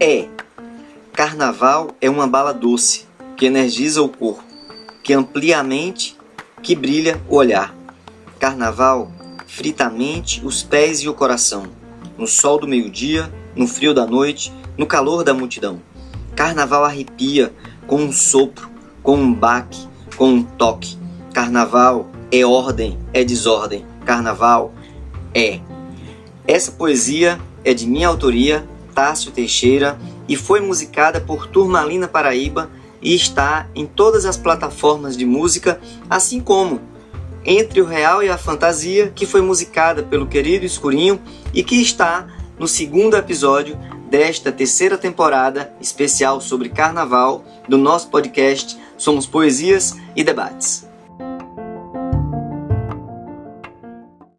É. Carnaval é uma bala doce que energiza o corpo, que amplia a mente, que brilha o olhar. Carnaval frita a mente, os pés e o coração. No sol do meio-dia, no frio da noite, no calor da multidão. Carnaval arrepia com um sopro, com um baque, com um toque. Carnaval é ordem, é desordem. Carnaval é. Essa poesia é de minha autoria, Tássio Teixeira, e foi musicada por Turmalina Paraíba e está em todas as plataformas de música, assim como Entre o Real e a Fantasia, que foi musicada pelo querido Escurinho e que está no segundo episódio desta terceira temporada especial sobre carnaval do nosso podcast Somos Poesias e Debates.